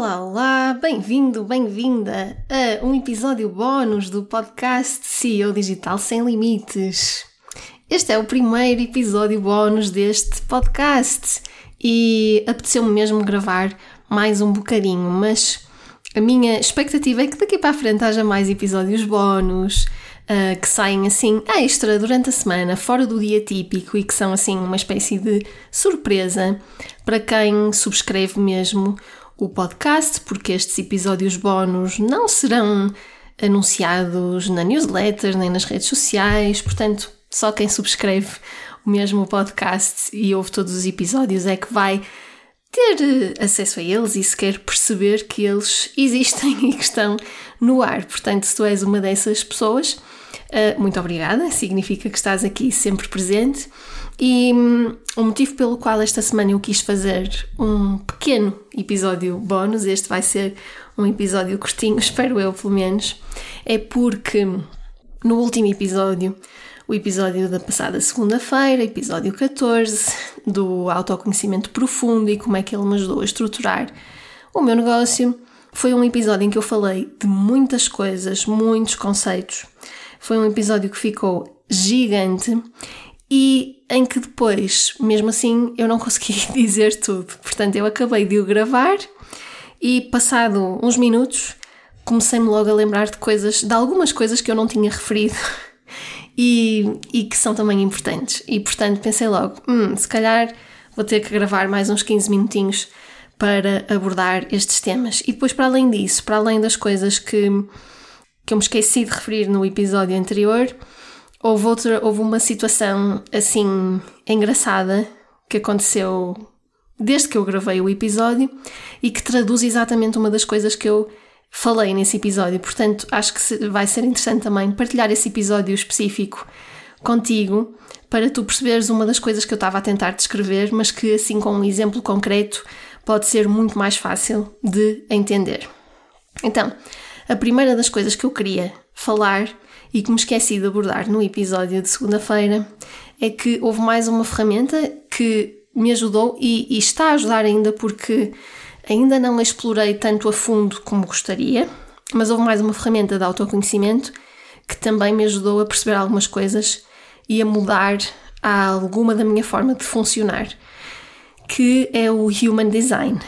Olá, olá, bem-vindo, bem-vinda a um episódio bónus do podcast CEO Digital Sem Limites. Este é o primeiro episódio bónus deste podcast e apeteceu-me mesmo gravar mais um bocadinho, mas a minha expectativa é que daqui para a frente haja mais episódios bónus, uh, que saem assim extra durante a semana, fora do dia típico e que são assim uma espécie de surpresa para quem subscreve mesmo o podcast, porque estes episódios bónus não serão anunciados na newsletter nem nas redes sociais, portanto, só quem subscreve o mesmo podcast e ouve todos os episódios é que vai ter acesso a eles e sequer perceber que eles existem e que estão no ar. Portanto, se tu és uma dessas pessoas, Uh, muito obrigada, significa que estás aqui sempre presente. E um, o motivo pelo qual esta semana eu quis fazer um pequeno episódio bónus, este vai ser um episódio curtinho, espero eu pelo menos, é porque no último episódio, o episódio da passada segunda-feira, episódio 14, do autoconhecimento profundo e como é que ele me ajudou a estruturar o meu negócio, foi um episódio em que eu falei de muitas coisas, muitos conceitos. Foi um episódio que ficou gigante e em que depois, mesmo assim, eu não consegui dizer tudo. Portanto, eu acabei de o gravar e, passado uns minutos, comecei-me logo a lembrar de coisas, de algumas coisas que eu não tinha referido e, e que são também importantes. E, portanto, pensei logo, hum, se calhar vou ter que gravar mais uns 15 minutinhos para abordar estes temas. E depois, para além disso, para além das coisas que que eu me esqueci de referir no episódio anterior, houve, outra, houve uma situação assim engraçada que aconteceu desde que eu gravei o episódio e que traduz exatamente uma das coisas que eu falei nesse episódio. Portanto, acho que vai ser interessante também partilhar esse episódio específico contigo para tu perceberes uma das coisas que eu estava a tentar descrever, mas que assim com um exemplo concreto pode ser muito mais fácil de entender. Então, a primeira das coisas que eu queria falar e que me esqueci de abordar no episódio de segunda-feira é que houve mais uma ferramenta que me ajudou e, e, está a ajudar ainda porque ainda não a explorei tanto a fundo como gostaria, mas houve mais uma ferramenta de autoconhecimento que também me ajudou a perceber algumas coisas e a mudar alguma da minha forma de funcionar, que é o Human Design.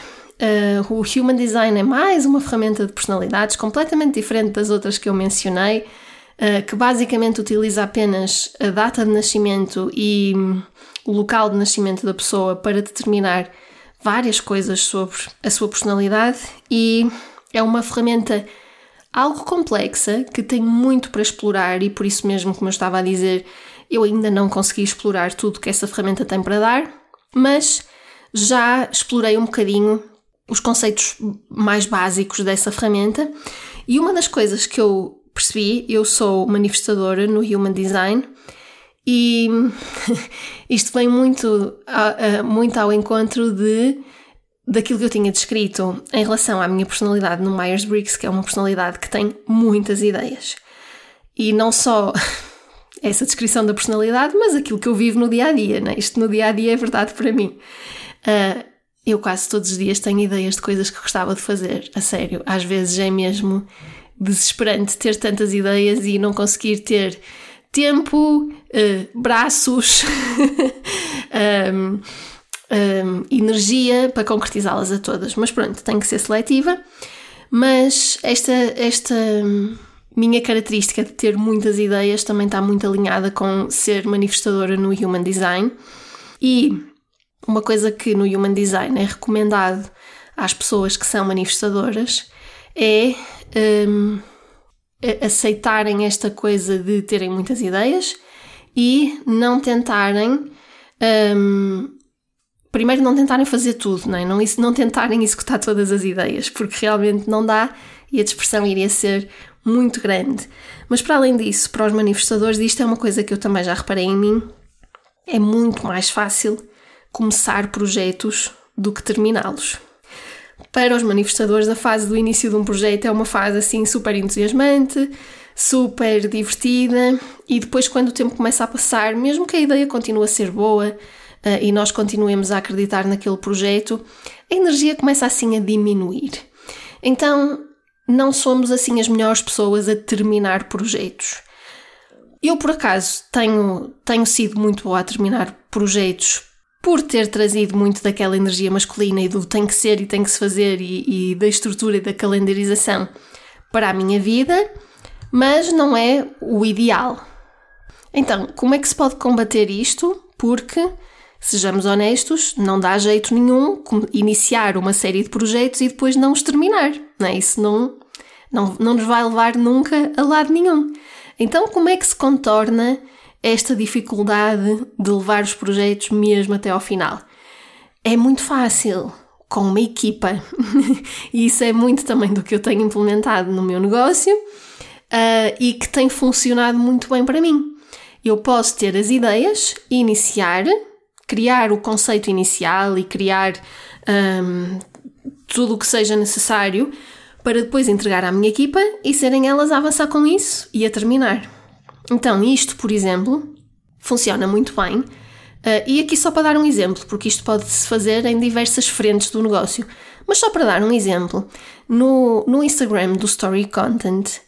Uh, o Human Design é mais uma ferramenta de personalidades completamente diferente das outras que eu mencionei, uh, que basicamente utiliza apenas a data de nascimento e um, o local de nascimento da pessoa para determinar várias coisas sobre a sua personalidade e é uma ferramenta algo complexa que tem muito para explorar e por isso mesmo, como eu estava a dizer, eu ainda não consegui explorar tudo que essa ferramenta tem para dar, mas já explorei um bocadinho os conceitos mais básicos dessa ferramenta. E uma das coisas que eu percebi, eu sou manifestadora no Human Design e isto vem muito, muito ao encontro de daquilo que eu tinha descrito em relação à minha personalidade no Myers-Briggs, que é uma personalidade que tem muitas ideias. E não só essa descrição da personalidade, mas aquilo que eu vivo no dia a dia, né? Isto no dia a dia é verdade para mim. Uh, eu quase todos os dias tenho ideias de coisas que gostava de fazer, a sério. Às vezes é mesmo desesperante ter tantas ideias e não conseguir ter tempo, uh, braços, um, um, energia para concretizá-las a todas. Mas pronto, tenho que ser seletiva. Mas esta, esta minha característica de ter muitas ideias também está muito alinhada com ser manifestadora no Human Design. E uma coisa que no Human Design é recomendado às pessoas que são manifestadoras é um, aceitarem esta coisa de terem muitas ideias e não tentarem. Um, primeiro, não tentarem fazer tudo, não, é? não, não tentarem executar todas as ideias, porque realmente não dá e a dispersão iria ser muito grande. Mas para além disso, para os manifestadores, isto é uma coisa que eu também já reparei em mim, é muito mais fácil começar projetos do que terminá-los. Para os manifestadores, a fase do início de um projeto é uma fase assim super entusiasmante, super divertida, e depois, quando o tempo começa a passar, mesmo que a ideia continue a ser boa uh, e nós continuemos a acreditar naquele projeto, a energia começa assim a diminuir. Então, não somos assim as melhores pessoas a terminar projetos. Eu, por acaso, tenho, tenho sido muito boa a terminar projetos por ter trazido muito daquela energia masculina e do tem que ser e tem que se fazer e, e da estrutura e da calendarização para a minha vida, mas não é o ideal. Então, como é que se pode combater isto? Porque, sejamos honestos, não dá jeito nenhum iniciar uma série de projetos e depois não os terminar. Não é? Isso não, não, não nos vai levar nunca a lado nenhum. Então, como é que se contorna esta dificuldade de levar os projetos mesmo até ao final? É muito fácil, com uma equipa. e isso é muito também do que eu tenho implementado no meu negócio uh, e que tem funcionado muito bem para mim. Eu posso ter as ideias, iniciar, criar o conceito inicial e criar um, tudo o que seja necessário para depois entregar à minha equipa e serem elas a avançar com isso e a terminar. Então, isto, por exemplo, funciona muito bem. Uh, e aqui só para dar um exemplo, porque isto pode-se fazer em diversas frentes do negócio. Mas só para dar um exemplo, no, no Instagram do Story Content,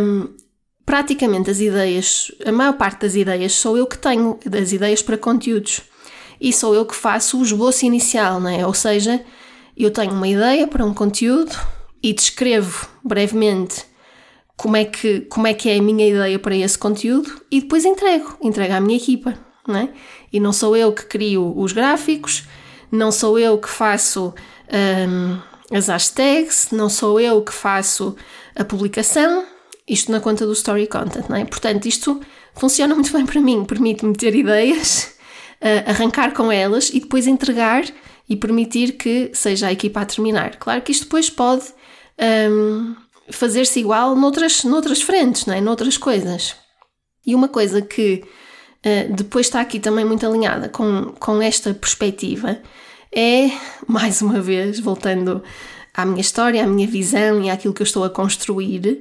um, praticamente as ideias, a maior parte das ideias sou eu que tenho, das ideias para conteúdos. E sou eu que faço o esboço inicial, não é? Ou seja, eu tenho uma ideia para um conteúdo e descrevo brevemente como é que, como é, que é a minha ideia para esse conteúdo e depois entrego, entrego à minha equipa, não é? E não sou eu que crio os gráficos, não sou eu que faço um, as hashtags, não sou eu que faço a publicação, isto na conta do Story Content, não é? Portanto, isto funciona muito bem para mim, permite-me ter ideias, uh, arrancar com elas e depois entregar e permitir que seja a equipa a terminar. Claro que isto depois pode um, fazer-se igual noutras, noutras frentes, não é? noutras coisas. E uma coisa que uh, depois está aqui também muito alinhada com, com esta perspectiva é, mais uma vez, voltando à minha história, à minha visão e àquilo que eu estou a construir,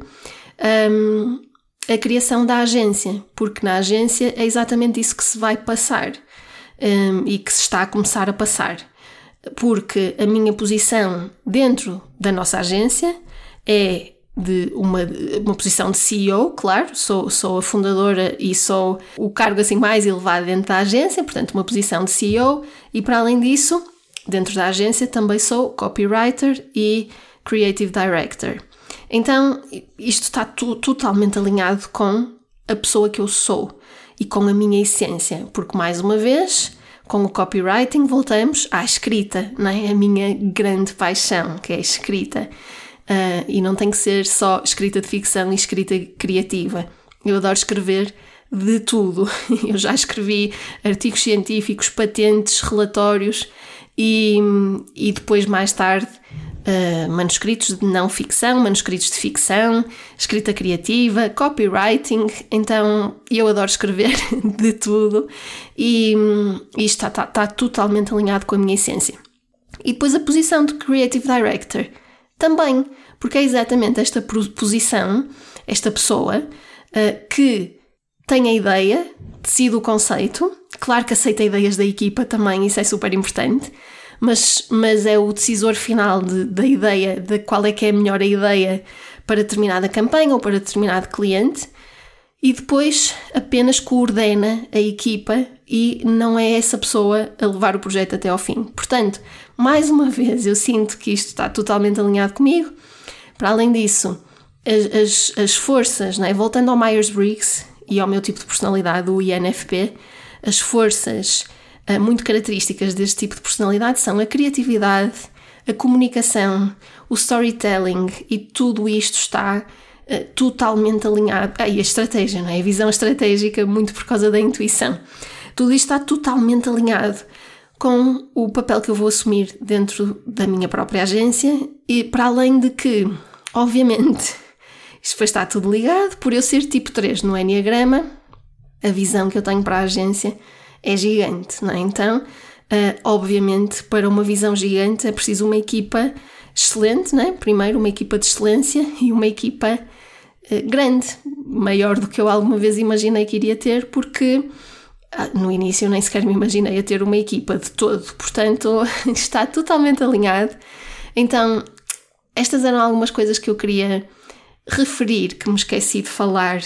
um, a criação da agência, porque na agência é exatamente isso que se vai passar um, e que se está a começar a passar. Porque a minha posição dentro da nossa agência é de uma, uma posição de CEO, claro, sou, sou a fundadora e sou o cargo assim mais elevado dentro da agência, portanto, uma posição de CEO, e para além disso, dentro da agência também sou copywriter e creative director. Então, isto está totalmente alinhado com a pessoa que eu sou e com a minha essência, porque mais uma vez, com o copywriting voltamos à escrita, não é? A minha grande paixão, que é a escrita. Uh, e não tem que ser só escrita de ficção e escrita criativa. Eu adoro escrever de tudo. Eu já escrevi artigos científicos, patentes, relatórios e, e depois, mais tarde, uh, manuscritos de não ficção, manuscritos de ficção, escrita criativa, copywriting. Então eu adoro escrever de tudo e, e está, está, está totalmente alinhado com a minha essência. E depois a posição de Creative Director também, porque é exatamente esta posição, esta pessoa, uh, que tem a ideia, decide o conceito, claro que aceita ideias da equipa também, isso é super importante, mas, mas é o decisor final de, da ideia, de qual é que é a melhor ideia para determinada campanha ou para determinado cliente, e depois apenas coordena a equipa e não é essa pessoa a levar o projeto até ao fim. Portanto, mais uma vez, eu sinto que isto está totalmente alinhado comigo. Para além disso, as, as, as forças, é? voltando ao Myers-Briggs e ao meu tipo de personalidade, o INFP, as forças uh, muito características deste tipo de personalidade são a criatividade, a comunicação, o storytelling e tudo isto está uh, totalmente alinhado. Ah, e a estratégia, não é? A visão estratégica, muito por causa da intuição. Tudo isto está totalmente alinhado com o papel que eu vou assumir dentro da minha própria agência e para além de que, obviamente, isto foi estar tudo ligado, por eu ser tipo 3 no Enneagrama, a visão que eu tenho para a agência é gigante, não é? Então, uh, obviamente, para uma visão gigante é preciso uma equipa excelente, não é? Primeiro, uma equipa de excelência e uma equipa uh, grande, maior do que eu alguma vez imaginei que iria ter, porque no início nem sequer me imaginei a ter uma equipa de todo, portanto está totalmente alinhado. Então estas eram algumas coisas que eu queria referir, que me esqueci de falar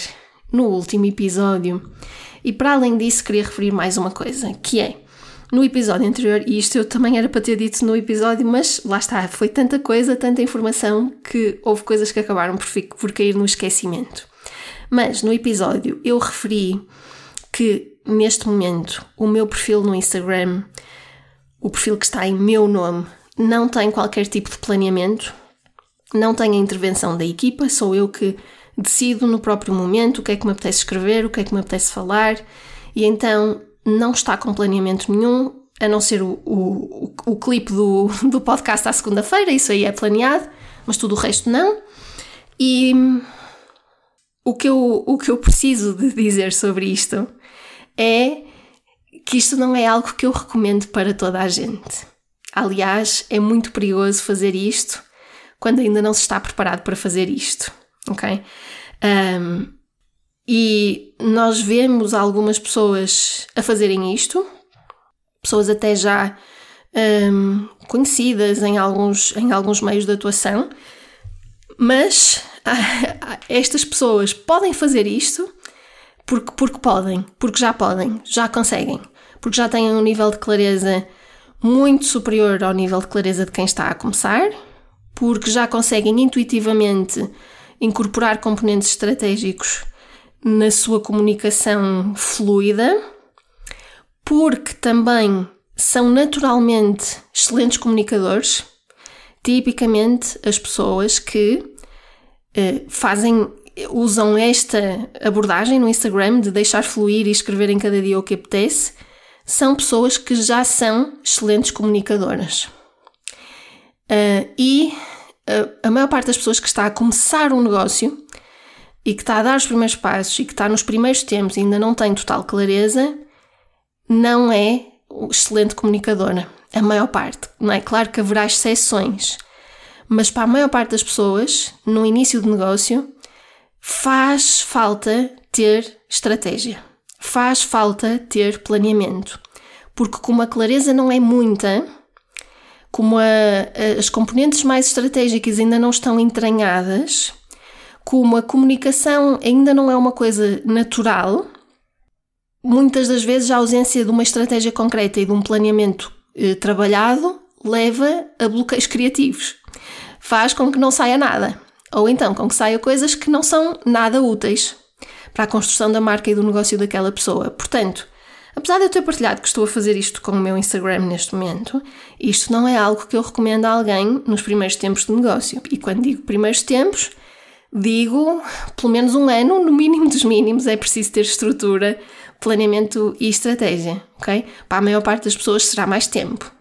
no último episódio. E para além disso, queria referir mais uma coisa, que é no episódio anterior, e isto eu também era para ter dito no episódio, mas lá está, foi tanta coisa, tanta informação, que houve coisas que acabaram por, por cair no esquecimento. Mas no episódio eu referi que neste momento o meu perfil no Instagram, o perfil que está em meu nome, não tem qualquer tipo de planeamento, não tem a intervenção da equipa, sou eu que decido no próprio momento o que é que me apetece escrever, o que é que me apetece falar, e então não está com planeamento nenhum, a não ser o, o, o, o clipe do, do podcast à segunda-feira, isso aí é planeado, mas tudo o resto não. E o que eu, o que eu preciso de dizer sobre isto é que isto não é algo que eu recomendo para toda a gente. Aliás, é muito perigoso fazer isto quando ainda não se está preparado para fazer isto, ok? Um, e nós vemos algumas pessoas a fazerem isto, pessoas até já um, conhecidas em alguns, em alguns meios de atuação, mas estas pessoas podem fazer isto porque, porque podem, porque já podem, já conseguem, porque já têm um nível de clareza muito superior ao nível de clareza de quem está a começar, porque já conseguem intuitivamente incorporar componentes estratégicos na sua comunicação fluida, porque também são naturalmente excelentes comunicadores. Tipicamente, as pessoas que eh, fazem, usam esta abordagem no Instagram de deixar fluir e escrever em cada dia o que apetece, são pessoas que já são excelentes comunicadoras. Uh, e uh, a maior parte das pessoas que está a começar um negócio e que está a dar os primeiros passos e que está nos primeiros tempos e ainda não tem total clareza, não é excelente comunicadora. A maior parte. Não é? Claro que haverá exceções, mas para a maior parte das pessoas, no início do negócio, faz falta ter estratégia, faz falta ter planeamento, porque como a clareza não é muita, como a, a, as componentes mais estratégicas ainda não estão entranhadas, como a comunicação ainda não é uma coisa natural, muitas das vezes a ausência de uma estratégia concreta e de um planeamento eh, trabalhado leva a bloqueios criativos. Faz com que não saia nada. Ou então com que saia coisas que não são nada úteis para a construção da marca e do negócio daquela pessoa. Portanto, apesar de eu ter partilhado que estou a fazer isto com o meu Instagram neste momento, isto não é algo que eu recomendo a alguém nos primeiros tempos de negócio. E quando digo primeiros tempos, digo pelo menos um ano, no mínimo dos mínimos, é preciso ter estrutura, planeamento e estratégia, ok? Para a maior parte das pessoas será mais tempo.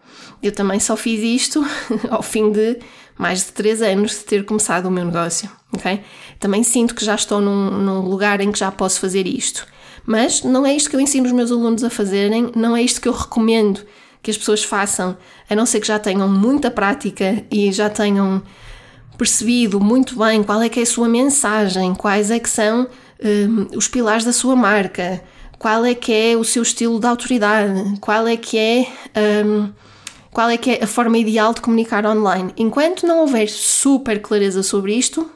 Eu também só fiz isto ao fim de mais de 3 anos de ter começado o meu negócio, ok? Também sinto que já estou num, num lugar em que já posso fazer isto. Mas não é isto que eu ensino os meus alunos a fazerem, não é isto que eu recomendo que as pessoas façam, a não ser que já tenham muita prática e já tenham percebido muito bem qual é que é a sua mensagem, quais é que são um, os pilares da sua marca, qual é que é o seu estilo de autoridade, qual é que é um, qual é que é a forma ideal de comunicar online. Enquanto não houver super clareza sobre isto,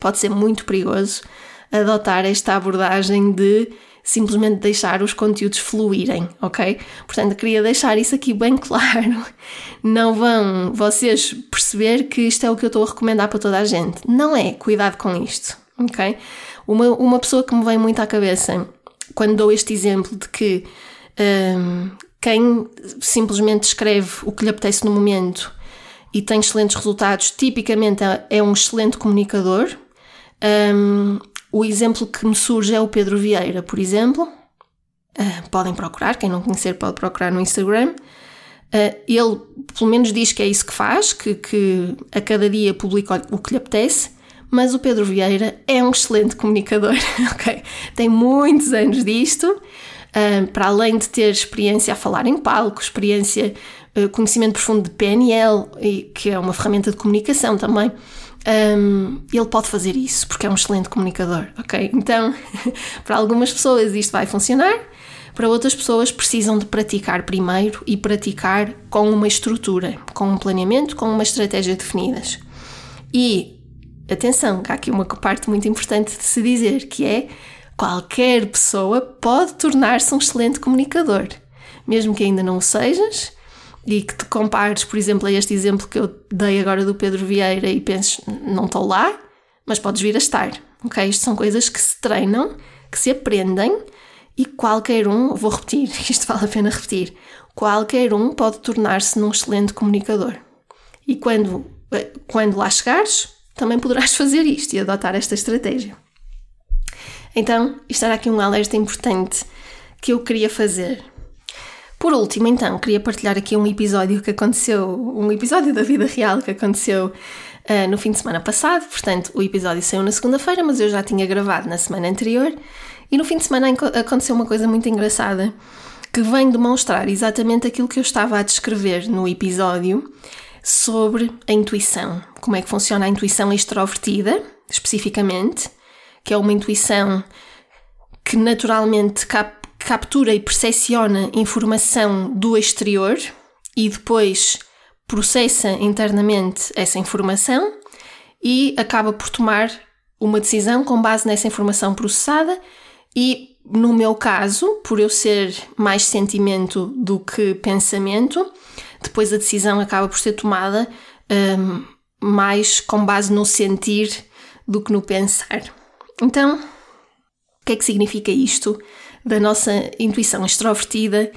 pode ser muito perigoso adotar esta abordagem de simplesmente deixar os conteúdos fluírem, ok? Portanto, queria deixar isso aqui bem claro. Não vão vocês perceber que isto é o que eu estou a recomendar para toda a gente. Não é, cuidado com isto, ok? Uma, uma pessoa que me vem muito à cabeça quando dou este exemplo de que um, quem simplesmente escreve o que lhe apetece no momento e tem excelentes resultados, tipicamente é, é um excelente comunicador. Um, o exemplo que me surge é o Pedro Vieira, por exemplo. Uh, podem procurar, quem não conhecer pode procurar no Instagram. Uh, ele, pelo menos, diz que é isso que faz, que, que a cada dia publica o que lhe apetece. Mas o Pedro Vieira é um excelente comunicador, ok? Tem muitos anos disto para além de ter experiência a falar em palco, experiência, uh, conhecimento profundo de PNL, e, que é uma ferramenta de comunicação também, ele pode fazer isso porque é um excelente comunicador, ok? Então, para algumas pessoas isto vai funcionar, para outras pessoas precisam de praticar primeiro e praticar com uma estrutura, com um planeamento, com uma estratégia definidas. E atenção, há aqui uma parte muito importante de se dizer, que é qualquer pessoa pode tornar-se um excelente comunicador, mesmo que ainda não o sejas e que te compares, por exemplo, a este exemplo que eu dei agora do Pedro Vieira e penses, não estou lá, mas podes vir a estar. Ok? Isto são coisas que se treinam, que se aprendem e qualquer um, vou repetir, isto vale a pena repetir, qualquer um pode tornar-se num excelente comunicador. E quando, eh, quando lá chegares, também poderás fazer isto e adotar esta estratégia. Então, isto era aqui um alerta importante que eu queria fazer. Por último, então, queria partilhar aqui um episódio que aconteceu, um episódio da vida real que aconteceu uh, no fim de semana passado. Portanto, o episódio saiu na segunda-feira, mas eu já tinha gravado na semana anterior. E no fim de semana aconteceu uma coisa muito engraçada que vem demonstrar exatamente aquilo que eu estava a descrever no episódio sobre a intuição. Como é que funciona a intuição extrovertida, especificamente, que é uma intuição que naturalmente cap captura e percepciona informação do exterior e depois processa internamente essa informação e acaba por tomar uma decisão com base nessa informação processada e no meu caso, por eu ser mais sentimento do que pensamento, depois a decisão acaba por ser tomada um, mais com base no sentir do que no pensar. Então, o que é que significa isto da nossa intuição extrovertida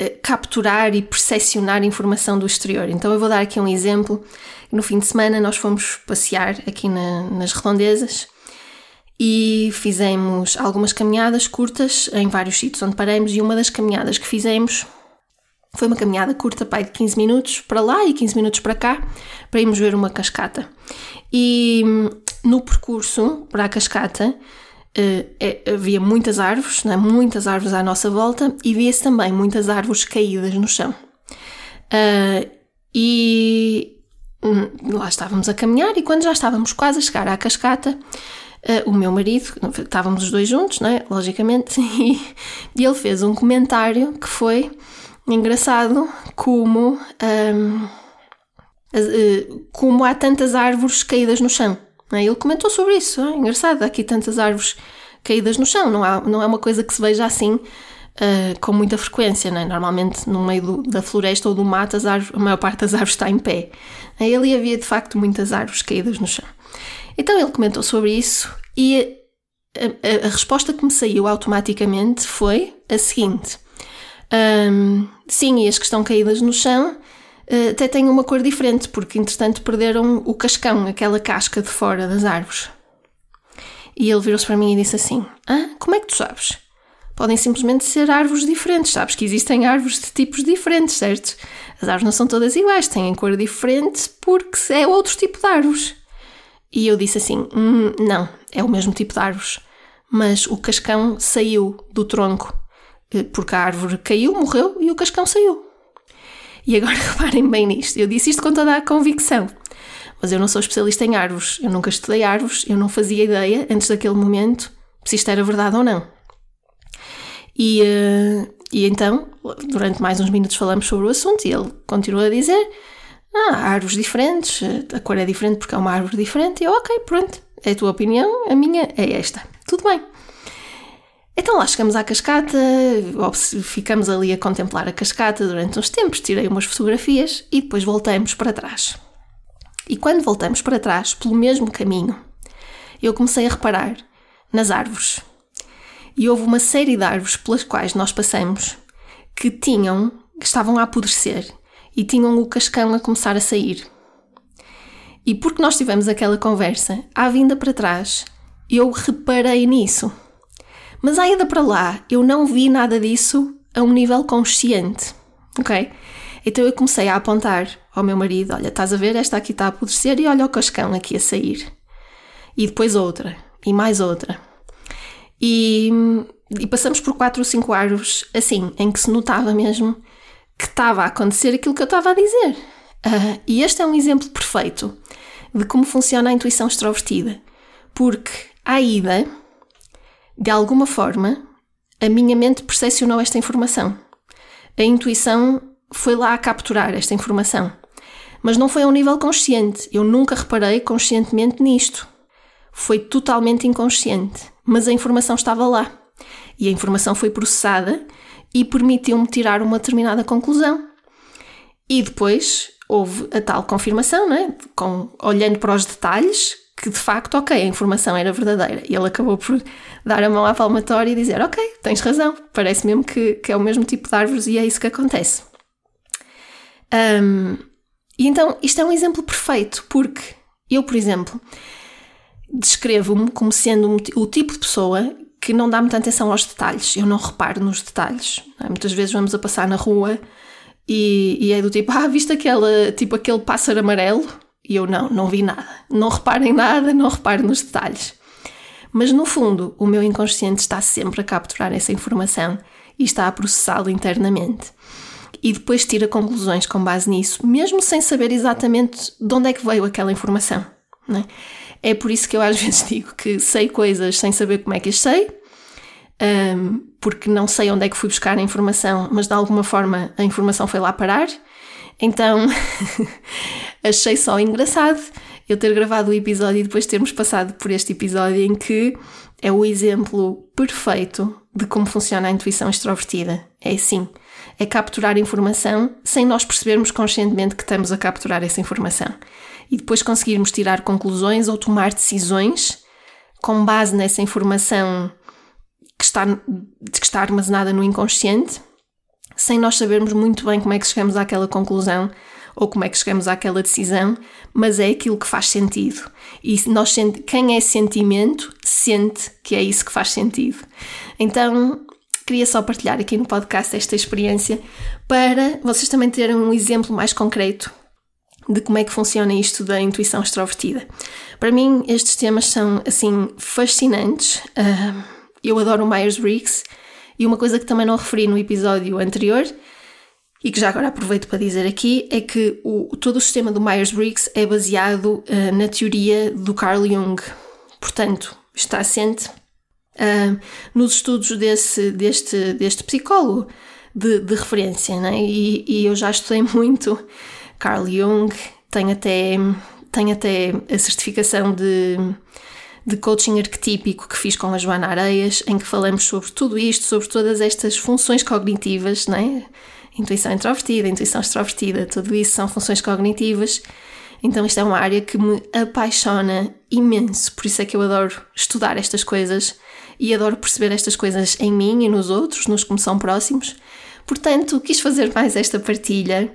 uh, capturar e percepcionar informação do exterior? Então, eu vou dar aqui um exemplo. No fim de semana, nós fomos passear aqui na, nas redondezas e fizemos algumas caminhadas curtas em vários sítios onde paramos e uma das caminhadas que fizemos foi uma caminhada curta, pai, de 15 minutos para lá e 15 minutos para cá, para irmos ver uma cascata. E hum, no percurso para a cascata uh, havia muitas árvores, né? muitas árvores à nossa volta e via-se também muitas árvores caídas no chão. Uh, e hum, lá estávamos a caminhar e quando já estávamos quase a chegar à cascata, uh, o meu marido, estávamos os dois juntos, né? logicamente, e, e ele fez um comentário que foi engraçado como, um, uh, como há tantas árvores caídas no chão. Né? Ele comentou sobre isso, é engraçado, há aqui tantas árvores caídas no chão, não, há, não é uma coisa que se veja assim Uh, com muita frequência, né? normalmente no meio do, da floresta ou do mato árvores, a maior parte das árvores está em pé. Ali havia de facto muitas árvores caídas no chão. Então ele comentou sobre isso e a, a, a resposta que me saiu automaticamente foi a seguinte: um, sim, e as que estão caídas no chão uh, até têm uma cor diferente, porque entretanto perderam o cascão, aquela casca de fora das árvores. E ele virou-se para mim e disse assim: Ah, como é que tu sabes? Podem simplesmente ser árvores diferentes. Sabes que existem árvores de tipos diferentes, certo? As árvores não são todas iguais, têm cor diferente porque é outro tipo de árvores. E eu disse assim: hum, não, é o mesmo tipo de árvores, mas o cascão saiu do tronco porque a árvore caiu, morreu e o cascão saiu. E agora reparem bem nisto, eu disse isto com toda a convicção, mas eu não sou especialista em árvores, eu nunca estudei árvores, eu não fazia ideia antes daquele momento se isto era verdade ou não. E, uh, e então, durante mais uns minutos falamos sobre o assunto e ele continua a dizer ah, árvores diferentes, a cor é diferente porque é uma árvore diferente. E eu, ok, pronto, é a tua opinião, a minha é esta. Tudo bem. Então lá chegamos à cascata, ficamos ali a contemplar a cascata durante uns tempos, tirei umas fotografias e depois voltamos para trás. E quando voltamos para trás, pelo mesmo caminho, eu comecei a reparar nas árvores. E houve uma série de árvores pelas quais nós passamos que tinham, que estavam a apodrecer e tinham o cascão a começar a sair. E porque nós tivemos aquela conversa, à vinda para trás, eu reparei nisso. Mas à ida para lá, eu não vi nada disso a um nível consciente, ok? Então eu comecei a apontar ao meu marido: olha, estás a ver, esta aqui está a apodrecer e olha o cascão aqui a sair. E depois outra, e mais outra. E, e passamos por quatro ou cinco árvores assim, em que se notava mesmo que estava a acontecer aquilo que eu estava a dizer. Uh, e este é um exemplo perfeito de como funciona a intuição extrovertida. Porque, à ida, de alguma forma, a minha mente percepcionou esta informação. A intuição foi lá a capturar esta informação. Mas não foi a um nível consciente. Eu nunca reparei conscientemente nisto. Foi totalmente inconsciente. Mas a informação estava lá. E a informação foi processada e permitiu-me tirar uma determinada conclusão. E depois houve a tal confirmação, não é? Com, olhando para os detalhes, que de facto, ok, a informação era verdadeira. E ele acabou por dar a mão à palmatória e dizer: Ok, tens razão, parece mesmo que, que é o mesmo tipo de árvores e é isso que acontece. Um, e então, isto é um exemplo perfeito, porque eu, por exemplo, descrevo-me como sendo o tipo de pessoa que não dá muita atenção aos detalhes, eu não reparo nos detalhes. É? Muitas vezes vamos a passar na rua e, e, é do tipo, ah, viste aquela, tipo aquele pássaro amarelo? E eu não, não vi nada. Não reparem nada, não reparem nos detalhes. Mas no fundo, o meu inconsciente está sempre a capturar essa informação e está a processá-la internamente. E depois tira conclusões com base nisso, mesmo sem saber exatamente de onde é que veio aquela informação. É? é por isso que eu às vezes digo que sei coisas sem saber como é que as sei, porque não sei onde é que fui buscar a informação, mas de alguma forma a informação foi lá parar. Então achei só engraçado eu ter gravado o episódio e depois termos passado por este episódio em que é o exemplo perfeito de como funciona a intuição extrovertida. É assim: é capturar informação sem nós percebermos conscientemente que estamos a capturar essa informação. E depois conseguirmos tirar conclusões ou tomar decisões com base nessa informação que está, que está armazenada no inconsciente, sem nós sabermos muito bem como é que chegamos àquela conclusão ou como é que chegamos àquela decisão, mas é aquilo que faz sentido. E nós quem é sentimento sente que é isso que faz sentido. Então, queria só partilhar aqui no podcast esta experiência para vocês também terem um exemplo mais concreto de como é que funciona isto da intuição extrovertida. Para mim, estes temas são assim fascinantes. Uh, eu adoro o Myers-Briggs e uma coisa que também não referi no episódio anterior e que já agora aproveito para dizer aqui, é que o, todo o sistema do Myers-Briggs é baseado uh, na teoria do Carl Jung. Portanto, está assente uh, nos estudos desse, deste, deste psicólogo de, de referência, né? e, e eu já estudei muito Carl Jung, tenho até, tenho até a certificação de, de coaching arquetípico que fiz com a Joana Areias, em que falamos sobre tudo isto, sobre todas estas funções cognitivas, né? intuição introvertida, intuição extrovertida, tudo isso são funções cognitivas. Então, isto é uma área que me apaixona imenso, por isso é que eu adoro estudar estas coisas e adoro perceber estas coisas em mim e nos outros, nos que me são próximos. Portanto, quis fazer mais esta partilha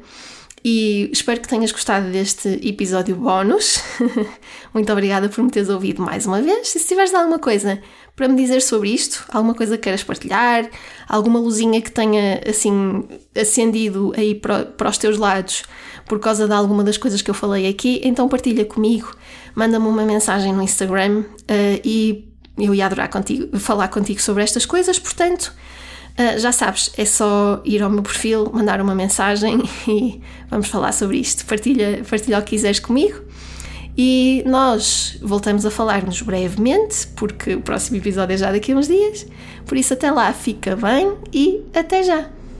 e espero que tenhas gostado deste episódio bónus. Muito obrigada por me teres ouvido mais uma vez. E se tiveres alguma coisa para me dizer sobre isto, alguma coisa que queiras partilhar, alguma luzinha que tenha assim acendido aí para, os teus lados por causa de alguma das coisas que eu falei aqui, então partilha comigo, manda-me uma mensagem no Instagram uh, e eu ia adorar contigo, falar contigo sobre estas coisas, portanto Uh, já sabes, é só ir ao meu perfil, mandar uma mensagem e vamos falar sobre isto. Partilha, partilha o que quiseres comigo. E nós voltamos a falar-nos brevemente, porque o próximo episódio é já daqui a uns dias. Por isso, até lá, fica bem e até já!